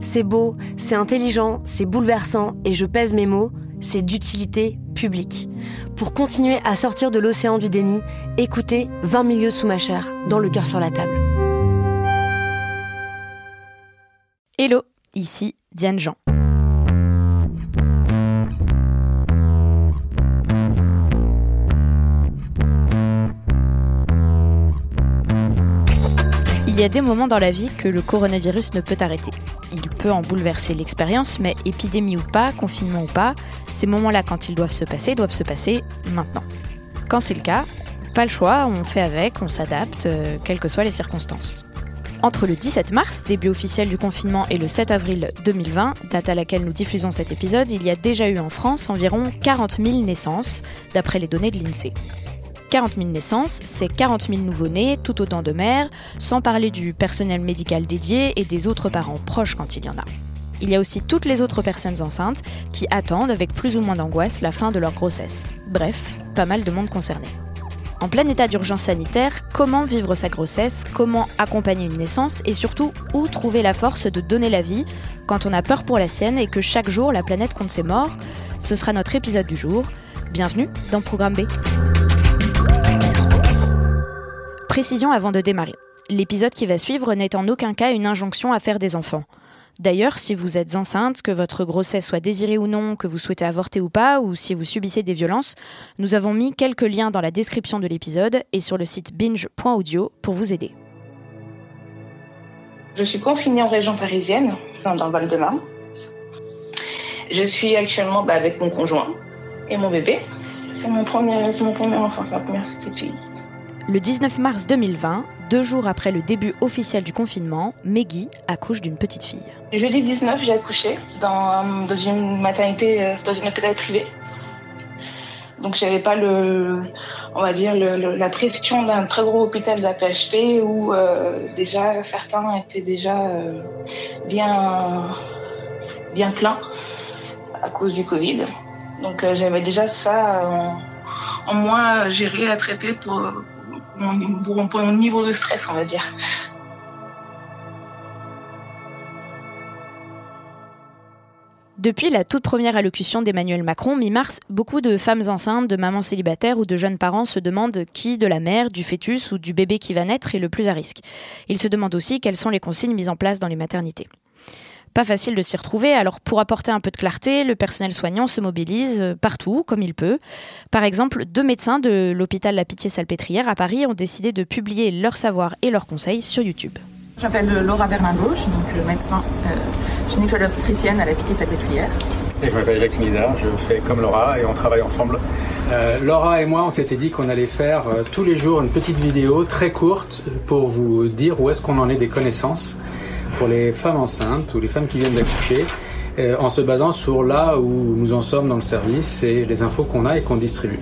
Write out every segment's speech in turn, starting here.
C'est beau, c'est intelligent, c'est bouleversant et je pèse mes mots, c'est d'utilité publique. Pour continuer à sortir de l'océan du déni, écoutez 20 milieux sous ma chair, dans le cœur sur la table. Hello, ici Diane Jean. Il y a des moments dans la vie que le coronavirus ne peut arrêter. Il peut en bouleverser l'expérience, mais épidémie ou pas, confinement ou pas, ces moments-là, quand ils doivent se passer, doivent se passer maintenant. Quand c'est le cas, pas le choix, on fait avec, on s'adapte, euh, quelles que soient les circonstances. Entre le 17 mars, début officiel du confinement, et le 7 avril 2020, date à laquelle nous diffusons cet épisode, il y a déjà eu en France environ 40 000 naissances, d'après les données de l'INSEE. 40 000 naissances, c'est 40 000 nouveau-nés, tout autant de mères, sans parler du personnel médical dédié et des autres parents proches quand il y en a. Il y a aussi toutes les autres personnes enceintes qui attendent avec plus ou moins d'angoisse la fin de leur grossesse. Bref, pas mal de monde concerné. En plein état d'urgence sanitaire, comment vivre sa grossesse, comment accompagner une naissance et surtout où trouver la force de donner la vie quand on a peur pour la sienne et que chaque jour la planète compte ses morts Ce sera notre épisode du jour. Bienvenue dans Programme B. Précision avant de démarrer. L'épisode qui va suivre n'est en aucun cas une injonction à faire des enfants. D'ailleurs, si vous êtes enceinte, que votre grossesse soit désirée ou non, que vous souhaitez avorter ou pas, ou si vous subissez des violences, nous avons mis quelques liens dans la description de l'épisode et sur le site binge.audio pour vous aider. Je suis confinée en région parisienne, dans le Val-de-Marne. Je suis actuellement bah, avec mon conjoint et mon bébé. C'est mon premier, c'est mon premier enfant, c'est ma première petite fille. Le 19 mars 2020, deux jours après le début officiel du confinement, Meggy accouche d'une petite fille. Le jeudi 19, j'ai accouché dans, une maternité, euh, dans une hôpital privée. Donc j'avais pas le, on va dire la pression d'un très gros hôpital de la PHP où euh, déjà certains étaient déjà euh, bien bien pleins à cause du Covid. Donc j'avais déjà ça en, moins à gérer, à traiter pour pour mon niveau de stress, on va dire. Depuis la toute première allocution d'Emmanuel Macron, mi-mars, beaucoup de femmes enceintes, de mamans célibataires ou de jeunes parents se demandent qui de la mère, du fœtus ou du bébé qui va naître est le plus à risque. Ils se demandent aussi quelles sont les consignes mises en place dans les maternités. Pas facile de s'y retrouver, alors pour apporter un peu de clarté, le personnel soignant se mobilise euh, partout, comme il peut. Par exemple, deux médecins de l'hôpital La Pitié-Salpêtrière à Paris ont décidé de publier leurs savoirs et leurs conseils sur YouTube. Je m'appelle Laura Bernard-Gauche, donc euh, médecin euh, gynécologue obstétricienne à la Pitié-Salpêtrière. Et je m'appelle Jacques Nizar, je fais comme Laura et on travaille ensemble. Euh, Laura et moi, on s'était dit qu'on allait faire euh, tous les jours une petite vidéo très courte pour vous dire où est-ce qu'on en est des connaissances pour les femmes enceintes ou les femmes qui viennent d'accoucher, euh, en se basant sur là où nous en sommes dans le service et les infos qu'on a et qu'on distribue.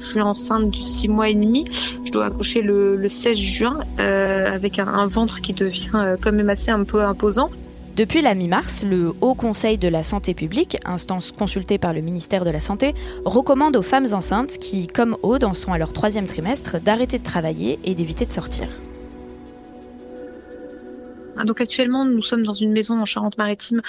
Je suis enceinte de 6 mois et demi. Je dois accoucher le, le 16 juin euh, avec un, un ventre qui devient euh, quand même assez un peu imposant. Depuis la mi-mars, le Haut Conseil de la Santé publique, instance consultée par le ministère de la Santé, recommande aux femmes enceintes qui, comme Aude, en sont à leur troisième trimestre, d'arrêter de travailler et d'éviter de sortir. Ah, Donc actuellement, nous sommes dans une maison en Charente-Maritime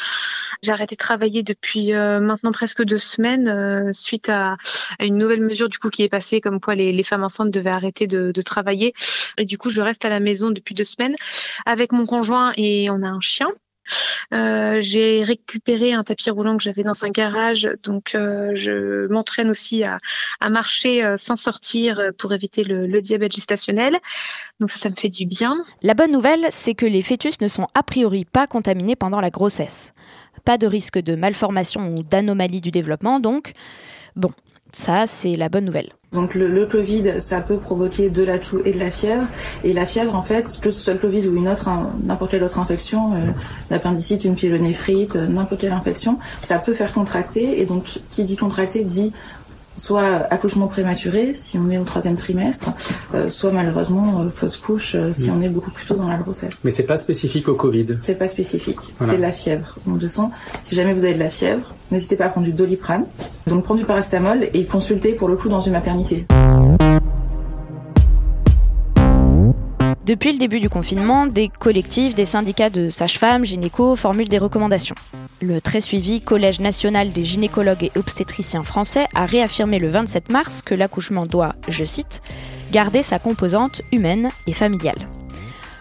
J'ai arrêté de travailler depuis maintenant presque deux semaines suite à, une nouvelle mesure du coup qui est passée comme quoi les, femmes enceintes devaient arrêter de, de, travailler. Et du coup, je reste à la maison depuis deux semaines avec mon conjoint et on a un chien. Euh, j'ai récupéré un tapis roulant que j'avais dans un garage, donc euh, je m'entraîne aussi à, marcher euh, sans sortir pour éviter le, diabète gestationnel. Donc ça, ça me fait du bien. La bonne nouvelle, c'est que les fœtus ne sont a priori pas contaminés pendant la grossesse. Pas de risque de malformation ou d'anomalie du développement, donc bon, ça c'est la bonne nouvelle. Donc le, Covid, ça peut provoquer de la toux et de la fièvre. Et la fièvre, en fait, que ce soit le Covid ou une autre, n'importe quelle autre infection, euh, l'appendicite, une pyélonéphrite, euh, n'importe quelle infection, ça peut faire contracter. Et donc, qui dit contracter dit soit accouchement prématuré si on est au troisième trimestre, euh, soit malheureusement euh, fausse couche euh, si mm. on est beaucoup plus tôt dans la grossesse. Mais c'est pas spécifique au Covid. C'est pas spécifique, c'est la fièvre. Donc de son, si jamais vous avez de la fièvre, n'hésitez pas à prendre du doliprane, donc prendre du paracétamol et consulter pour le coup dans une maternité. Depuis le début du confinement, des collectifs, des syndicats de sages-femmes, gynécos formulent des recommandations. Le très suivi Collège national des gynécologues et obstétriciens français a réaffirmé le 27 mars que l'accouchement doit, je cite, garder sa composante humaine et familiale.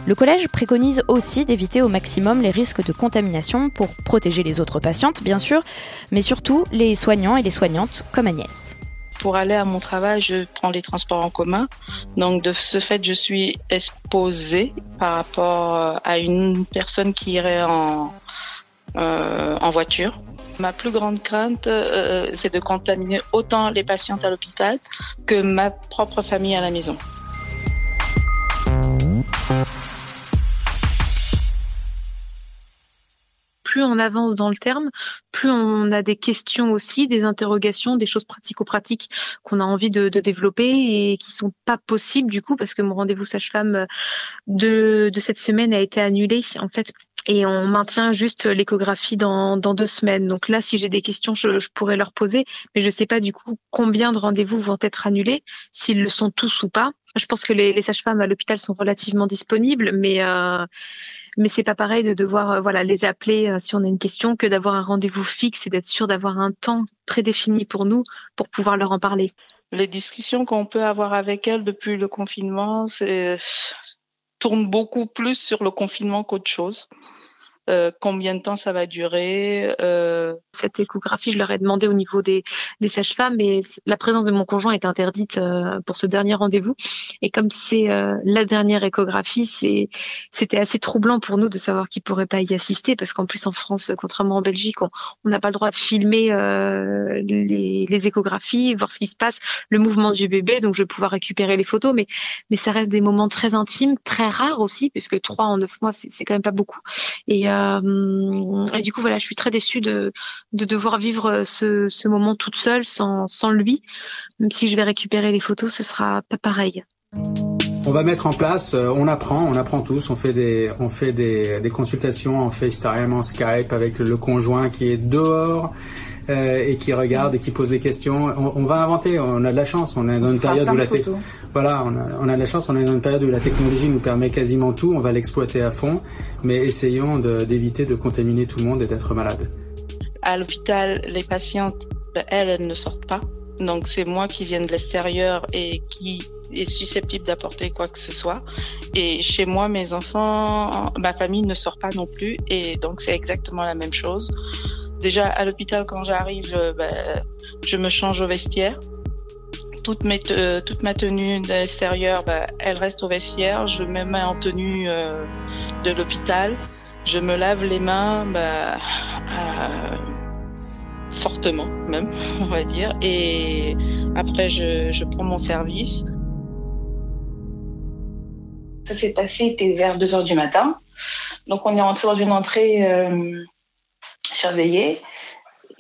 Le collège préconise aussi d'éviter au maximum les risques de contamination pour protéger les autres patientes, bien sûr, mais surtout les soignants et les soignantes comme Agnès pour aller à mon travail, je prends les transports en commun. Donc de ce fait, je suis exposée par rapport euh, à une personne qui irait en, euh, en voiture. Ma plus grande crainte, euh, c'est de contaminer autant les patientes à l'hôpital que ma propre famille à la maison. Plus on avance dans le terme, plus on a des questions aussi, des interrogations, des choses pratico-pratiques qu'on a envie de, développer et qui sont pas possibles du coup parce que mon rendez-vous sage-femme de, de cette semaine a été annulé en fait et on maintient juste l'échographie dans, dans, deux semaines. Donc là, si j'ai des questions, je, je, pourrais leur poser, mais je ne sais pas du coup combien de rendez-vous vont être annulés, s'ils le sont tous ou pas. Je pense que les, sages-femmes à l'hôpital sont relativement disponibles, mais euh, mais c'est pas pareil de devoir euh, voilà les appeler euh, si on a une question que d'avoir un rendez-vous fixe et d'être sûr d'avoir un temps prédéfini pour nous pour pouvoir leur en parler. Les discussions qu'on peut avoir avec elles depuis le confinement, tournent beaucoup plus sur le confinement qu'autre chose. Euh, combien de temps ça va durer. Euh... Cette échographie, je leur ai demandé au niveau des, des sages-femmes, mais la présence de mon conjoint est interdite euh, pour ce dernier rendez-vous. Et comme c'est euh, la dernière échographie, c'est, c'était assez troublant pour nous de savoir qu'ils pourraient pas y assister, parce qu'en plus en France, contrairement en Belgique, on n'a pas le droit de filmer les, les, échographies, voir ce qui se passe, le mouvement du bébé. Donc je vais pouvoir récupérer les photos, mais mais ça reste des moments très intimes, très rares aussi, puisque trois en neuf mois, c'est, c'est quand même pas beaucoup. Et euh, et du coup, voilà, je suis très déçue de, de devoir vivre ce, ce moment toute seule, sans, sans lui. Même si je vais récupérer les photos, ce sera pas pareil. On va mettre en place, euh, on apprend, on apprend tous, on fait des, on fait des consultations en FaceTime, en Skype avec le conjoint qui est dehors euh, et qui regarde et qui pose des questions. On, va inventer, on a de la chance, on est dans une période où la voilà, on a, on a, de la chance, on est dans une période où la technologie nous permet quasiment tout, on va l'exploiter à fond, mais essayons d'éviter de, contaminer tout le monde et d'être malade. À l'hôpital, les patientes, elles, elles ne sortent pas. Donc c'est moi qui viens de l'extérieur et qui est susceptible d'apporter quoi que ce soit. Et chez moi, mes enfants, ma famille ne sort pas non plus. Et donc c'est exactement la même chose. Déjà à l'hôpital, quand j'arrive, je, ben, je me change au vestiaire. Toute, mes toute ma tenue d'extérieur, ben, elle reste au vestiaire. Je me mets en tenue euh, de l'hôpital. Je me lave les mains ben, euh, fortement même, on va dire. Et après, je, prends mon service. Ça s'est passé, était vers 2 heures du matin. Donc on est rentré dans une entrée euh,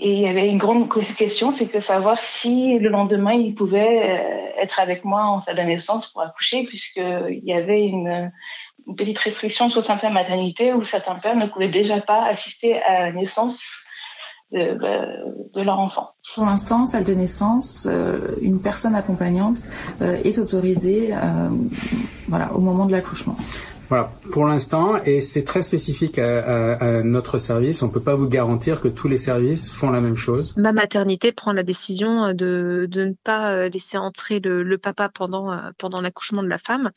Et il y avait une grande question, c'est de savoir si le lendemain, il pouvait euh, être avec moi en salle de naissance pour accoucher, puisqu'il y avait une, petite restriction sur certaines maternités où certains pères ne pouvaient déjà pas assister à la naissance de, de, leur enfant. Pour l'instant, salle de naissance, euh, une personne accompagnante euh, est autorisée voilà, au moment de l'accouchement. Voilà, pour l'instant, et c'est très spécifique à, notre service. On peut pas vous garantir que tous les services font la même chose. Ma maternité prend la décision de, de ne pas laisser entrer le, le papa pendant pendant l'accouchement de la femme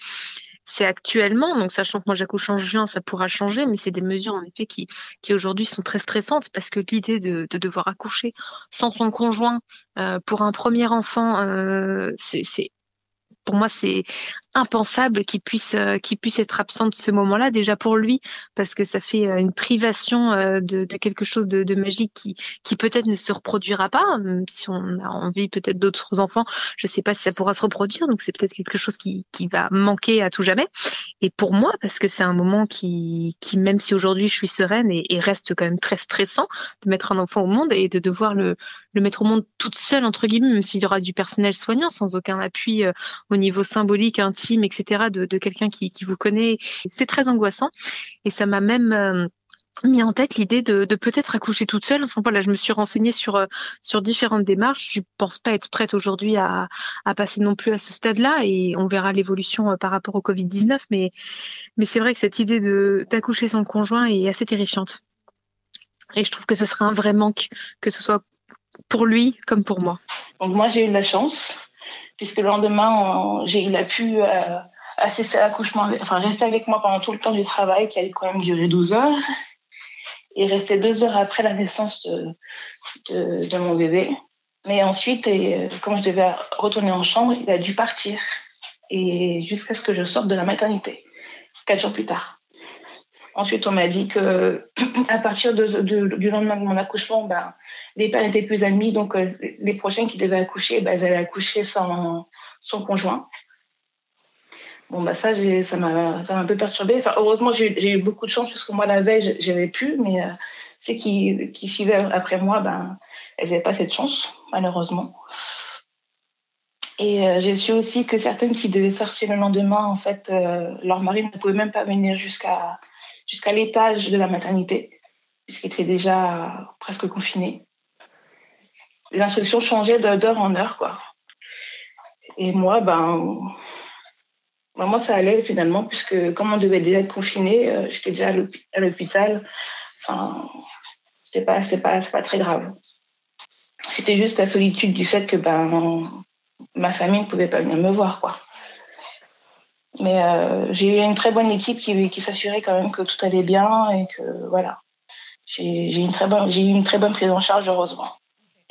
c'est actuellement, donc sachant que moi j'accouche en juin, ça pourra changer, mais c'est des mesures en effet qui, qui aujourd'hui sont très stressantes parce que l'idée de, de, devoir accoucher sans son conjoint euh, pour un premier enfant, euh, c'est pour moi c'est impensable qu'il puisse euh, qu'il puisse être absent de ce moment-là déjà pour lui parce que ça fait euh, une privation euh, de, de quelque chose de, de, magique qui qui peut-être ne se reproduira pas si on a envie peut-être d'autres enfants. Je sais pas si ça pourra se reproduire donc c'est peut-être quelque chose qui qui va manquer à tout jamais. Et pour moi parce que c'est un moment qui qui même si aujourd'hui je suis sereine et, et, reste quand même très stressant de mettre un enfant au monde et de devoir le le mettre au monde toute seule entre guillemets même s'il y aura du personnel soignant sans aucun appui au niveau symbolique intime etc., de, quelqu'un qui, vous connaît. C'est très angoissant. Et ça m'a même euh, mis en tête l'idée de, peut-être accoucher toute seule. Enfin voilà, je me suis renseignée sur euh, sur différentes démarches. Je pense pas être prête aujourd'hui à, passer non plus à ce stade-là et on verra l'évolution euh, par rapport au Covid 19. Mais mais c'est vrai que cette idée de d'accoucher sans conjoint est assez terrifiante. Et je trouve que ce serait un vrai manque que ce soit pour lui comme pour moi. Donc moi j'ai eu la chance puisque le lendemain, il a pu euh, assister à l'accouchement, enfin rester avec moi pendant tout le temps du travail, qui a quand même duré 12 heures, et rester deux heures après la naissance de, mon bébé. Mais ensuite, et, euh, comme je devais retourner en chambre, il a dû partir, et jusqu'à ce que je sorte de la maternité, quatre jours plus tard. Ensuite, on m'a dit que à partir du lendemain de mon accouchement, ben, les pères n'étaient plus amis, donc euh, les prochains qui devaient accoucher, ben, ils allaient accoucher sans, son conjoint. Bon, bah ça, ça m'a un peu perturbée. Heureusement, j'ai eu beaucoup de chance, puisque moi, la veille, j'avais pu, mais euh, ceux qui, qui suivaient après moi, elles n'avaient pas cette chance, malheureusement. Et euh, j'ai su aussi que certaines qui devaient sortir le lendemain, en fait, leur mari ne pouvait même pas venir jusqu'à jusqu'à l'étage de la maternité, puisqu'il était déjà presque confiné. Les instructions changeaient d'heure en heure, quoi. Et moi, ben, ben, moi, ça allait finalement, puisque comme on devait déjà être confiné, euh, j'étais déjà à l'hôpital. Enfin, c'était pas, pas, pas très grave. C'était juste la solitude du fait que ben, ma famille ne pouvait pas venir me voir, quoi. Mais euh, j'ai eu une très bonne équipe qui, s'assurait quand même que tout allait bien et que voilà. J'ai eu une très bonne, prise en charge heureusement.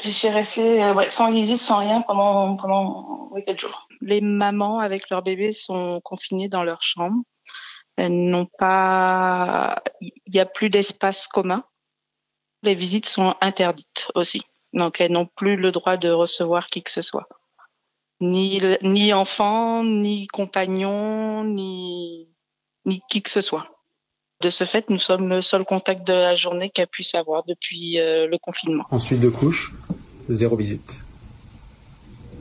Je suis restée euh, sans visite, sans rien pendant pendant jours. Les mamans avec leurs bébés sont confinées dans leur chambre. Elles n'ont pas, il n'y a plus d'espace commun. Les visites sont interdites aussi, donc elles n'ont plus le droit de recevoir qui que ce soit ni, ni enfant, ni compagnon, ni, ni qui que ce soit. De ce fait, nous sommes le seul contact de la journée qu'elle puisse avoir depuis euh, le confinement. Ensuite de couche, zéro visite.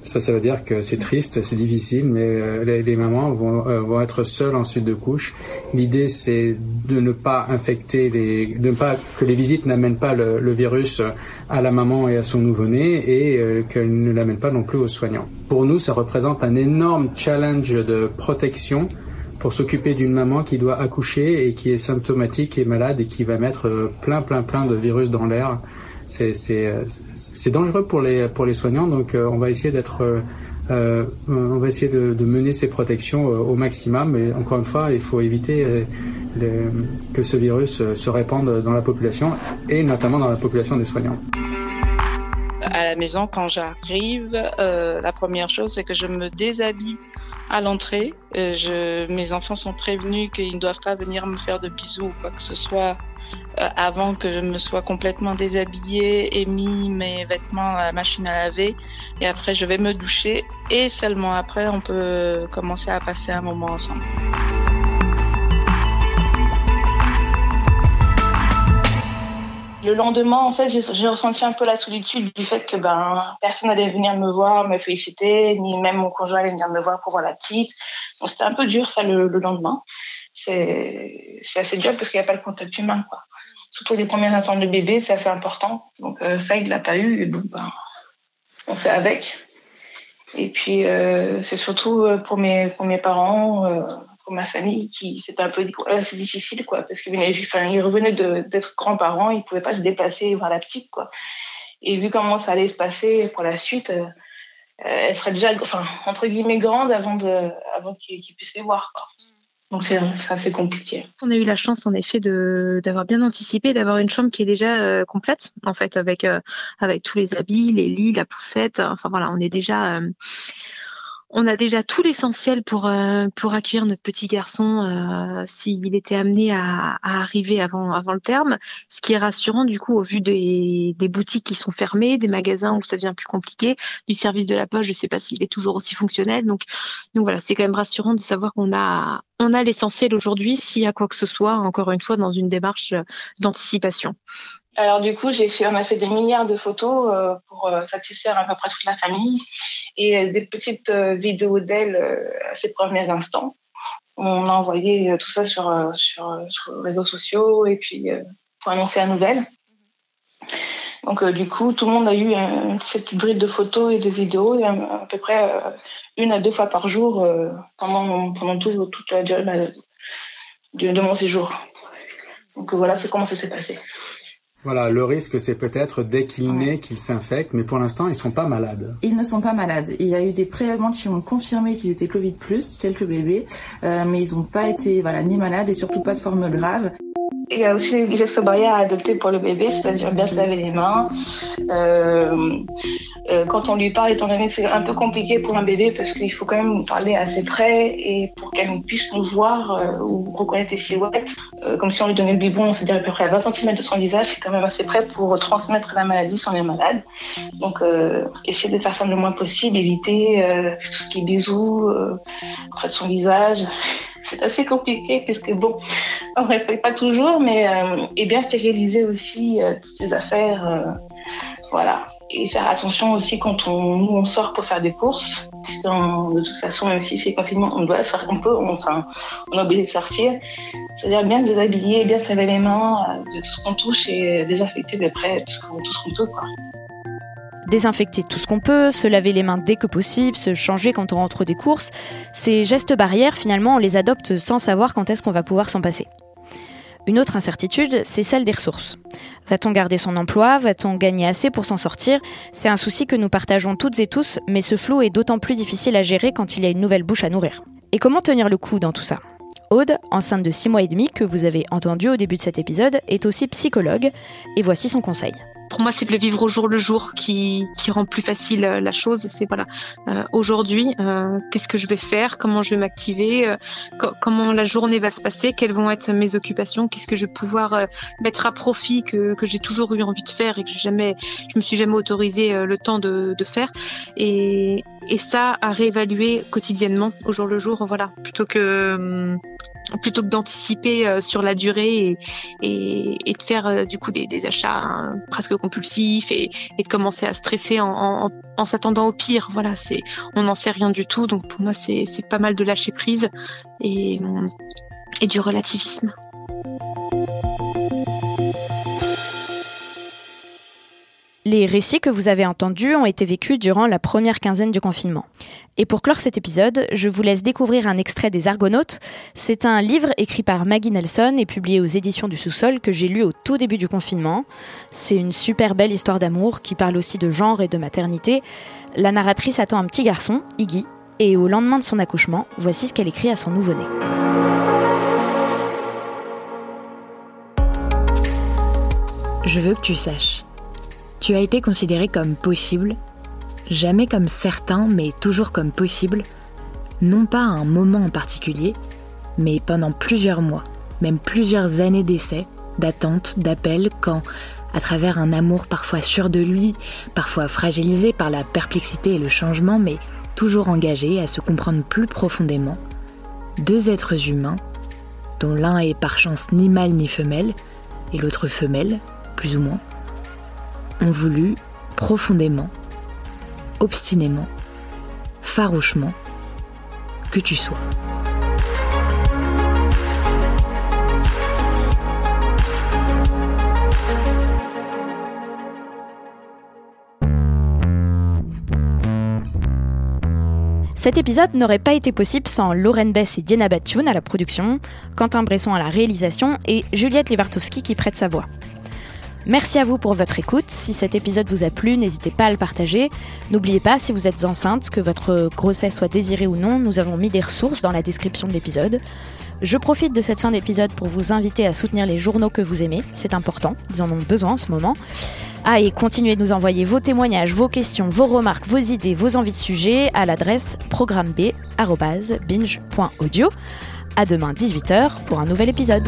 Ça, ça veut dire que c'est triste, c'est difficile, mais euh, les, mamans vont, euh, vont, être seules en suite de couche. L'idée, c'est de ne pas infecter les, de ne pas que les visites n'amènent pas le, virus à la maman et à son nouveau-né et euh, qu'elles ne l'amènent pas non plus aux soignants. Pour nous, ça représente un énorme challenge de protection pour s'occuper d'une maman qui doit accoucher et qui est symptomatique et malade et qui va mettre plein, plein, plein de virus dans l'air c'est dangereux pour les, soignants, donc euh, on va essayer d'être euh, euh, on va essayer de, mener ces protections au maximum. Mais encore une fois, il faut éviter que ce virus se répande dans la population et notamment dans la population des soignants. À la maison, quand j'arrive, la première chose, c'est que je me déshabille à l'entrée. mes enfants sont prévenus qu'ils ne doivent pas venir me faire de bisous ou quoi que ce soit euh, avant que je me sois complètement déshabillée et mis mes vêtements à la machine à laver. Et après, je vais me doucher et seulement après, on peut commencer à passer un moment ensemble. Le lendemain, en fait, j'ai ressenti un peu la solitude du fait que ben personne n'allait venir me voir, me féliciter, ni même mon conjoint allait venir me voir pour voir la petite. Donc c'était un peu dur ça le, le lendemain. C'est assez dur parce qu'il n'y a pas le contact humain, quoi surtout les premiers instants de bébé, c'est assez important. Donc euh, ça, il l'a pas eu. Et bon, ben, on fait avec. Et puis euh, c'est surtout euh, pour mes pour mes parents. pour ma famille qui c'était un peu assez difficile quoi parce qu'ils revenaient d'être grands-parents, ils pouvaient pas se déplacer voir la petite quoi. Et vu comment ça allait se passer pour la suite, elle serait déjà enfin entre guillemets grande avant avant qu'ils puissent les voir. Donc c'est assez compliqué. On a eu la chance en effet d'avoir bien anticipé, d'avoir une chambre qui est déjà euh, complète en fait avec euh, avec tous les habits, les lits, la poussette. Enfin voilà, on est déjà euh, on a déjà tout l'essentiel pour euh, pour accueillir notre petit garçon euh, s'il était amené à, arriver avant avant le terme. Ce qui est rassurant du coup au vu des, boutiques qui sont fermées, des magasins où ça devient plus compliqué, du service de la poste, je sais pas s'il est toujours aussi fonctionnel. Donc donc voilà, c'est quand même rassurant de savoir qu'on a on a l'essentiel aujourd'hui s'il y a quoi que ce soit, encore une fois dans une démarche d'anticipation. Alors du coup, j'ai fait, on a fait des milliards de photos euh, pour euh, satisfaire à peu près toute la famille et euh, des petites vidéos d'elle à ses premiers instants. On a envoyé tout ça sur, sur, les réseaux sociaux et puis pour annoncer la nouvelle. Donc du coup, tout le monde a eu cette petite bride de photos et de vidéos à, peu près une à deux fois par jour pendant, pendant tout, toute la durée de mon séjour. Donc voilà, c'est comment ça s'est passé. Voilà, le risque, c'est peut-être dès qu'il naît qu'il s'infecte, mais pour l'instant, ils sont pas malades. Ils ne sont pas malades. Il y a eu des prélèvements qui ont confirmé qu'ils étaient Covid+, quelques bébés, euh, mais ils n'ont pas été voilà, ni malades et surtout pas de forme grave. Il y a aussi les gestes barrières à adopter pour le bébé, c'est-à-dire bien se laver les mains. Euh, euh, quand on lui parle, étant donné que c'est un peu compliqué pour un bébé parce qu'il faut quand même parler assez près et pour qu'elle puisse nous voir euh, ou reconnaître les silhouettes, euh, comme si on lui donnait le biberon, c'est-à-dire à peu près à 20 cm de son visage, c'est quand même assez près pour transmettre la maladie si on est malade. Donc essayer de faire ça le moins possible, éviter tout ce qui est bisous près de son visage c'est assez compliqué puisque bon, on respecte pas toujours, mais euh, et bien stériliser aussi euh, toutes ces affaires, euh, voilà, et faire attention aussi quand on nous on sort pour faire des courses, de toute façon même si c'est confinement, on doit, on peut, enfin, on est obligé de sortir, c'est-à-dire bien se déshabiller, bien se laver les mains de tout ce qu'on touche et désinfecter de près tout ce qu'on peut quoi désinfecter tout ce qu'on peut, se laver les mains dès que possible, se changer quand on rentre des courses. Ces gestes barrières, finalement, on les adopte sans savoir quand est-ce qu'on va pouvoir s'en passer. Une autre incertitude, c'est celle des ressources. Va-t-on garder son emploi? Va-t-on gagner assez pour s'en sortir? C'est un souci que nous partageons toutes et tous, mais ce flou est d'autant plus difficile à gérer quand il y a une nouvelle bouche à nourrir. Et comment tenir le coup dans tout ça? Aude, enceinte de 6 mois et demi, que vous avez entendu au début de cet épisode, est aussi psychologue, et voici son conseil pour moi, c'est le vivre au jour le jour qui, rend plus facile euh, la chose. C'est voilà, euh, aujourd'hui, euh, qu'est-ce que je vais faire, comment je vais m'activer, comment la journée va se passer, quelles vont être mes occupations, qu'est-ce que je vais pouvoir mettre à profit que, j'ai toujours eu envie de faire et que jamais, je me suis jamais autorisé le temps de, de faire? Et, et ça, à réévaluer quotidiennement au jour le jour, voilà, plutôt que hum, plutôt que d'anticiper euh, sur la durée et, et, de faire euh, du coup des, des achats hein, presque compulsifs et, et, de commencer à stresser en, en, en s'attendant au pire. Voilà, c'est on n'en sait rien du tout. Donc pour moi, c'est pas mal de lâcher prise et, et du relativisme. Les récits que vous avez entendus ont été vécus durant la première quinzaine du confinement. Et pour clore cet épisode, je vous laisse découvrir un extrait des Argonautes. C'est un livre écrit par Maggie Nelson et publié aux éditions du sous-sol que j'ai lu au tout début du confinement. C'est une super belle histoire d'amour qui parle aussi de genre et de maternité. La narratrice attend un petit garçon, Iggy, et au lendemain de son accouchement, voici ce qu'elle écrit à son nouveau-né. Je veux que tu saches tu as été considéré comme possible, jamais comme certain, mais toujours comme possible, non pas à un moment en particulier, mais pendant plusieurs mois, même plusieurs années d'essais, d'attente, d'appels, quand, à travers un amour parfois sûr de lui, parfois fragilisé par la perplexité et le changement, mais toujours engagé à se comprendre plus profondément, deux êtres humains, dont l'un est par chance ni mâle ni femelle, et l'autre femelle, plus ou moins, ont voulu profondément, obstinément, farouchement, que tu sois. Cet épisode n'aurait pas été possible sans Lauren Bess et Diana Batune à la production, Quentin Bresson à la réalisation et Juliette Levartowski qui prête sa voix. Merci à vous pour votre écoute. Si cet épisode vous a plu, n'hésitez pas à le partager. N'oubliez pas, si vous êtes enceinte, que votre grossesse soit désirée ou non, nous avons mis des ressources dans la description de l'épisode. Je profite de cette fin d'épisode pour vous inviter à soutenir les journaux que vous aimez. C'est important, ils en ont besoin en ce moment. Ah, et continuez de nous envoyer vos témoignages, vos questions, vos remarques, vos idées, vos envies de sujets à l'adresse programmeb.binge.audio. À demain 18h pour un nouvel épisode.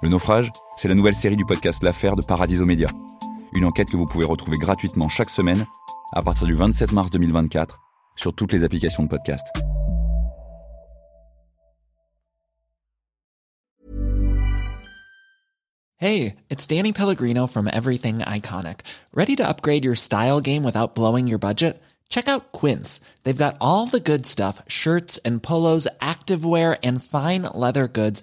Le naufrage, c'est la nouvelle série du podcast L'affaire de Paradiso Média. Une enquête que vous pouvez retrouver gratuitement chaque semaine à partir du 27 mars 2024 sur toutes les applications de podcast. Hey, it's Danny Pellegrino from Everything Iconic. Ready to upgrade your style game without blowing your budget? Check out Quince. They've got all the good stuff, shirts and polos, activewear and fine leather goods